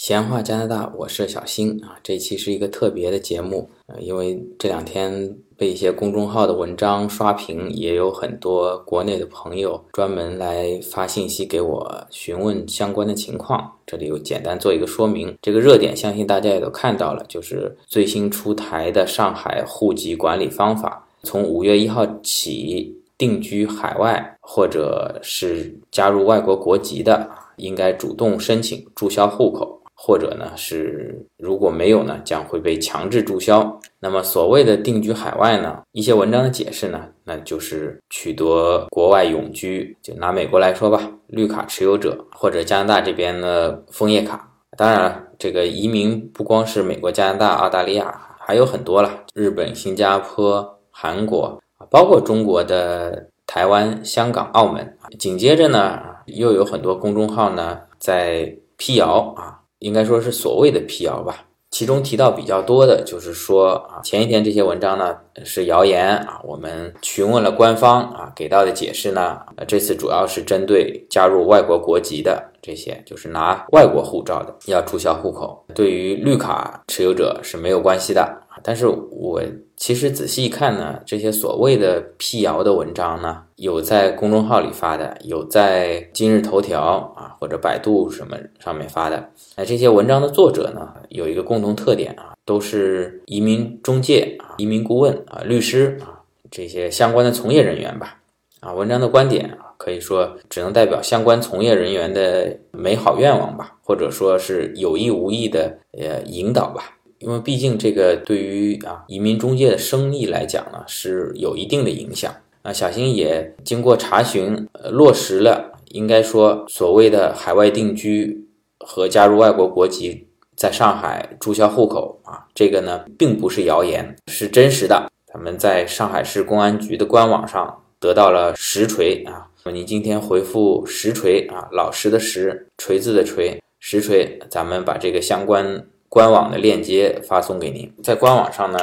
闲话加拿大，我是小新啊。这期是一个特别的节目，呃，因为这两天被一些公众号的文章刷屏，也有很多国内的朋友专门来发信息给我询问相关的情况。这里有简单做一个说明。这个热点相信大家也都看到了，就是最新出台的上海户籍管理方法，从五月一号起，定居海外或者是加入外国国籍的，应该主动申请注销户口。或者呢是如果没有呢，将会被强制注销。那么所谓的定居海外呢，一些文章的解释呢，那就是取得国外永居。就拿美国来说吧，绿卡持有者或者加拿大这边的枫叶卡。当然，这个移民不光是美国、加拿大、澳大利亚，还有很多了，日本、新加坡、韩国包括中国的台湾、香港、澳门。紧接着呢，又有很多公众号呢在辟谣啊。应该说是所谓的辟谣吧，其中提到比较多的就是说啊，前一天这些文章呢是谣言啊，我们询问了官方啊，给到的解释呢，这次主要是针对加入外国国籍的这些，就是拿外国护照的要注销户口，对于绿卡持有者是没有关系的。但是我其实仔细一看呢，这些所谓的辟谣的文章呢，有在公众号里发的，有在今日头条啊或者百度什么上面发的。那这些文章的作者呢，有一个共同特点啊，都是移民中介啊、移民顾问啊、律师啊这些相关的从业人员吧。啊，文章的观点啊，可以说只能代表相关从业人员的美好愿望吧，或者说是有意无意的呃引导吧。因为毕竟这个对于啊移民中介的生意来讲呢，是有一定的影响啊。小新也经过查询，呃，落实了，应该说所谓的海外定居和加入外国国籍，在上海注销户口啊，这个呢并不是谣言，是真实的。咱们在上海市公安局的官网上得到了实锤啊。你今天回复实锤啊，老实的实，锤子的锤，实锤，咱们把这个相关。官网的链接发送给您，在官网上呢，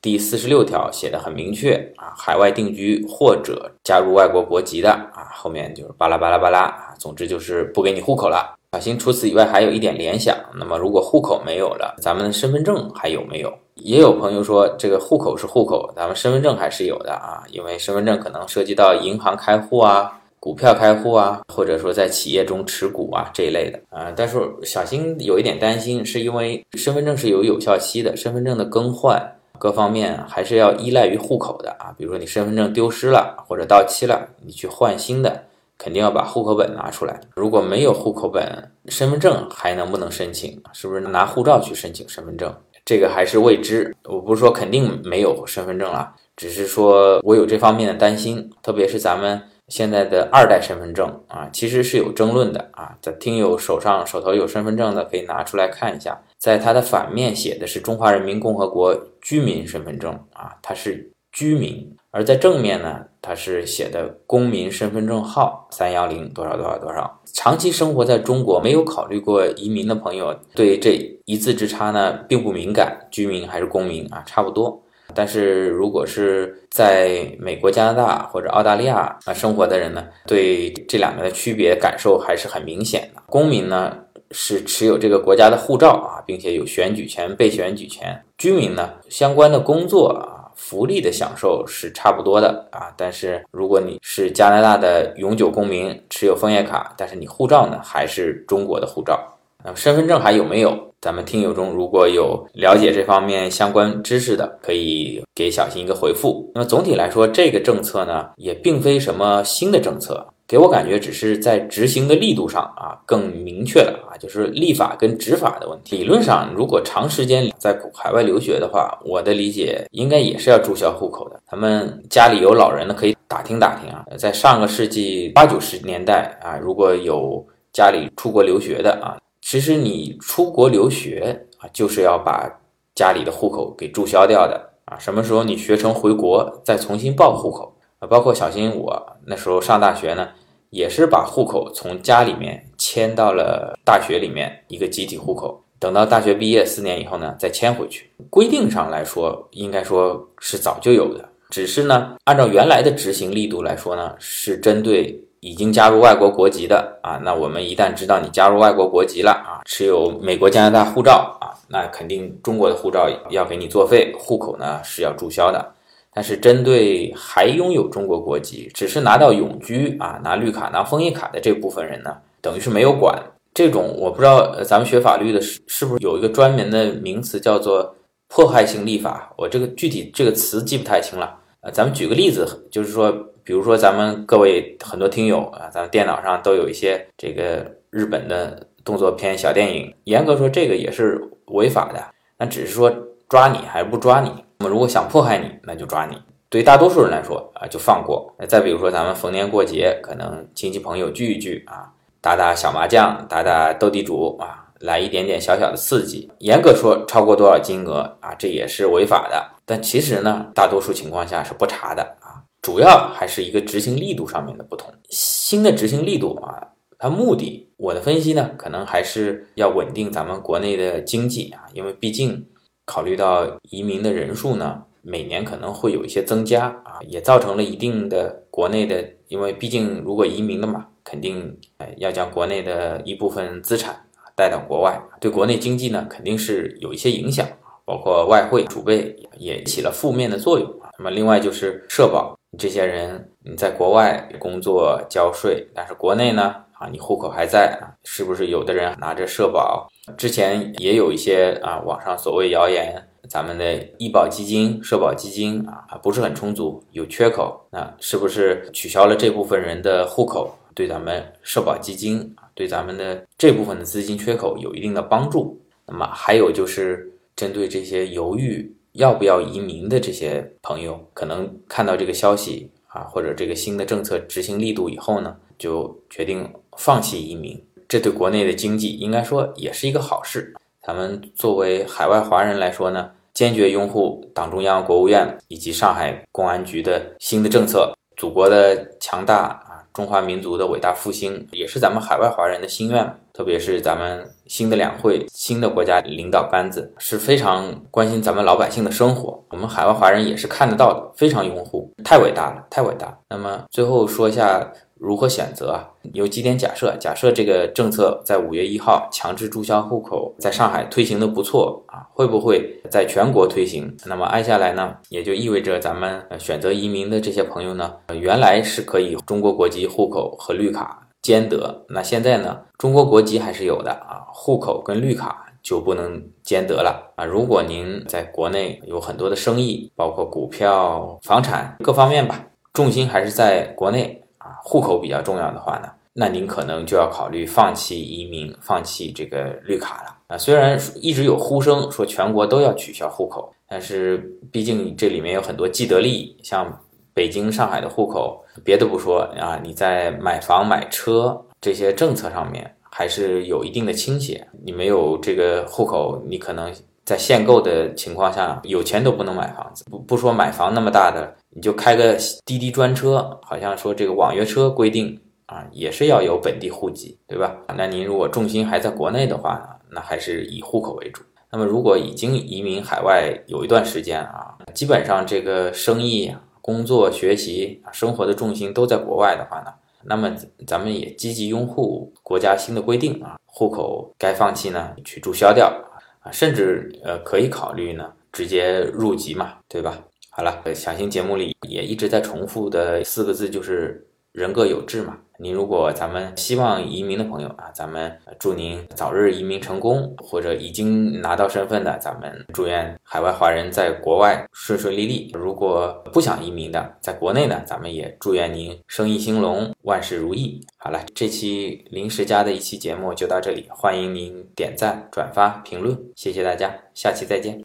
第四十六条写的很明确啊，海外定居或者加入外国国籍的啊，后面就是巴拉巴拉巴拉啊，总之就是不给你户口了。小新除此以外还有一点联想，那么如果户口没有了，咱们身份证还有没有？也有朋友说这个户口是户口，咱们身份证还是有的啊，因为身份证可能涉及到银行开户啊。股票开户啊，或者说在企业中持股啊这一类的啊，但是小新有一点担心，是因为身份证是有有效期的，身份证的更换各方面还是要依赖于户口的啊。比如说你身份证丢失了或者到期了，你去换新的，肯定要把户口本拿出来。如果没有户口本，身份证还能不能申请？是不是拿护照去申请身份证？这个还是未知。我不是说肯定没有身份证了，只是说我有这方面的担心，特别是咱们。现在的二代身份证啊，其实是有争论的啊。在听友手上手头有身份证的，可以拿出来看一下，在它的反面写的是中华人民共和国居民身份证啊，它是居民；而在正面呢，它是写的公民身份证号三幺零多少多少多少。长期生活在中国没有考虑过移民的朋友，对这一字之差呢并不敏感，居民还是公民啊，差不多。但是如果是在美国、加拿大或者澳大利亚啊生活的人呢，对这两个的区别感受还是很明显的。公民呢是持有这个国家的护照啊，并且有选举权、被选举权；居民呢相关的工作啊、福利的享受是差不多的啊。但是如果你是加拿大的永久公民，持有枫叶卡，但是你护照呢还是中国的护照，那身份证还有没有？咱们听友中如果有了解这方面相关知识的，可以给小新一个回复。那么总体来说，这个政策呢，也并非什么新的政策，给我感觉只是在执行的力度上啊更明确了啊，就是立法跟执法的问题。理论上，如果长时间在海外留学的话，我的理解应该也是要注销户口的。咱们家里有老人的可以打听打听啊，在上个世纪八九十年代啊，如果有家里出国留学的啊。其实你出国留学啊，就是要把家里的户口给注销掉的啊。什么时候你学成回国，再重新报户口啊？包括小新我那时候上大学呢，也是把户口从家里面迁到了大学里面一个集体户口。等到大学毕业四年以后呢，再迁回去。规定上来说，应该说是早就有的，只是呢，按照原来的执行力度来说呢，是针对已经加入外国国籍的啊，那我们一旦知道你加入外国国籍了啊，持有美国、加拿大护照啊，那肯定中国的护照要给你作废，户口呢是要注销的。但是针对还拥有中国国籍，只是拿到永居啊，拿绿卡、拿枫叶卡的这部分人呢，等于是没有管这种。我不知道咱们学法律的是是不是有一个专门的名词叫做破坏性立法，我这个具体这个词记不太清了。呃，咱们举个例子，就是说。比如说，咱们各位很多听友啊，咱们电脑上都有一些这个日本的动作片小电影。严格说，这个也是违法的。那只是说抓你还是不抓你？那么如果想迫害你，那就抓你。对大多数人来说啊，就放过。再比如说，咱们逢年过节，可能亲戚朋友聚一聚啊，打打小麻将，打打斗地主啊，来一点点小小的刺激。严格说，超过多少金额啊，这也是违法的。但其实呢，大多数情况下是不查的啊。主要还是一个执行力度上面的不同。新的执行力度啊，它目的，我的分析呢，可能还是要稳定咱们国内的经济啊，因为毕竟考虑到移民的人数呢，每年可能会有一些增加啊，也造成了一定的国内的，因为毕竟如果移民的嘛，肯定要将国内的一部分资产带到国外，对国内经济呢肯定是有一些影响包括外汇储备也起了负面的作用。那么另外就是社保。这些人你在国外工作交税，但是国内呢啊，你户口还在啊，是不是有的人拿着社保？之前也有一些啊，网上所谓谣言，咱们的医保基金、社保基金啊不是很充足，有缺口。那是不是取消了这部分人的户口，对咱们社保基金啊，对咱们的这部分的资金缺口有一定的帮助？那么还有就是针对这些犹豫。要不要移民的这些朋友，可能看到这个消息啊，或者这个新的政策执行力度以后呢，就决定放弃移民。这对国内的经济应该说也是一个好事。咱们作为海外华人来说呢，坚决拥护党中央、国务院以及上海公安局的新的政策，祖国的强大。中华民族的伟大复兴，也是咱们海外华人的心愿。特别是咱们新的两会、新的国家领导班子，是非常关心咱们老百姓的生活。我们海外华人也是看得到的，非常拥护，太伟大了，太伟大。那么最后说一下。如何选择啊？有几点假设。假设这个政策在五月一号强制注销户口，在上海推行的不错啊，会不会在全国推行？那么挨下来呢，也就意味着咱们选择移民的这些朋友呢，原来是可以中国国籍户口和绿卡兼得，那现在呢，中国国籍还是有的啊，户口跟绿卡就不能兼得了啊。如果您在国内有很多的生意，包括股票、房产各方面吧，重心还是在国内。户口比较重要的话呢，那您可能就要考虑放弃移民，放弃这个绿卡了啊。虽然一直有呼声说全国都要取消户口，但是毕竟这里面有很多既得利益，像北京、上海的户口，别的不说啊，你在买房、买车这些政策上面还是有一定的倾斜。你没有这个户口，你可能在限购的情况下，有钱都不能买房子。不不说买房那么大的。你就开个滴滴专车，好像说这个网约车规定啊，也是要有本地户籍，对吧？那您如果重心还在国内的话，那还是以户口为主。那么如果已经移民海外有一段时间啊，基本上这个生意、工作、学习、生活的重心都在国外的话呢，那么咱们也积极拥护国家新的规定啊，户口该放弃呢去注销掉啊，甚至呃可以考虑呢直接入籍嘛，对吧？好了，小新节目里也一直在重复的四个字就是人各有志嘛。您如果咱们希望移民的朋友啊，咱们祝您早日移民成功；或者已经拿到身份的，咱们祝愿海外华人在国外顺顺利利。如果不想移民的，在国内呢，咱们也祝愿您生意兴隆，万事如意。好了，这期临时家的一期节目就到这里，欢迎您点赞、转发、评论，谢谢大家，下期再见。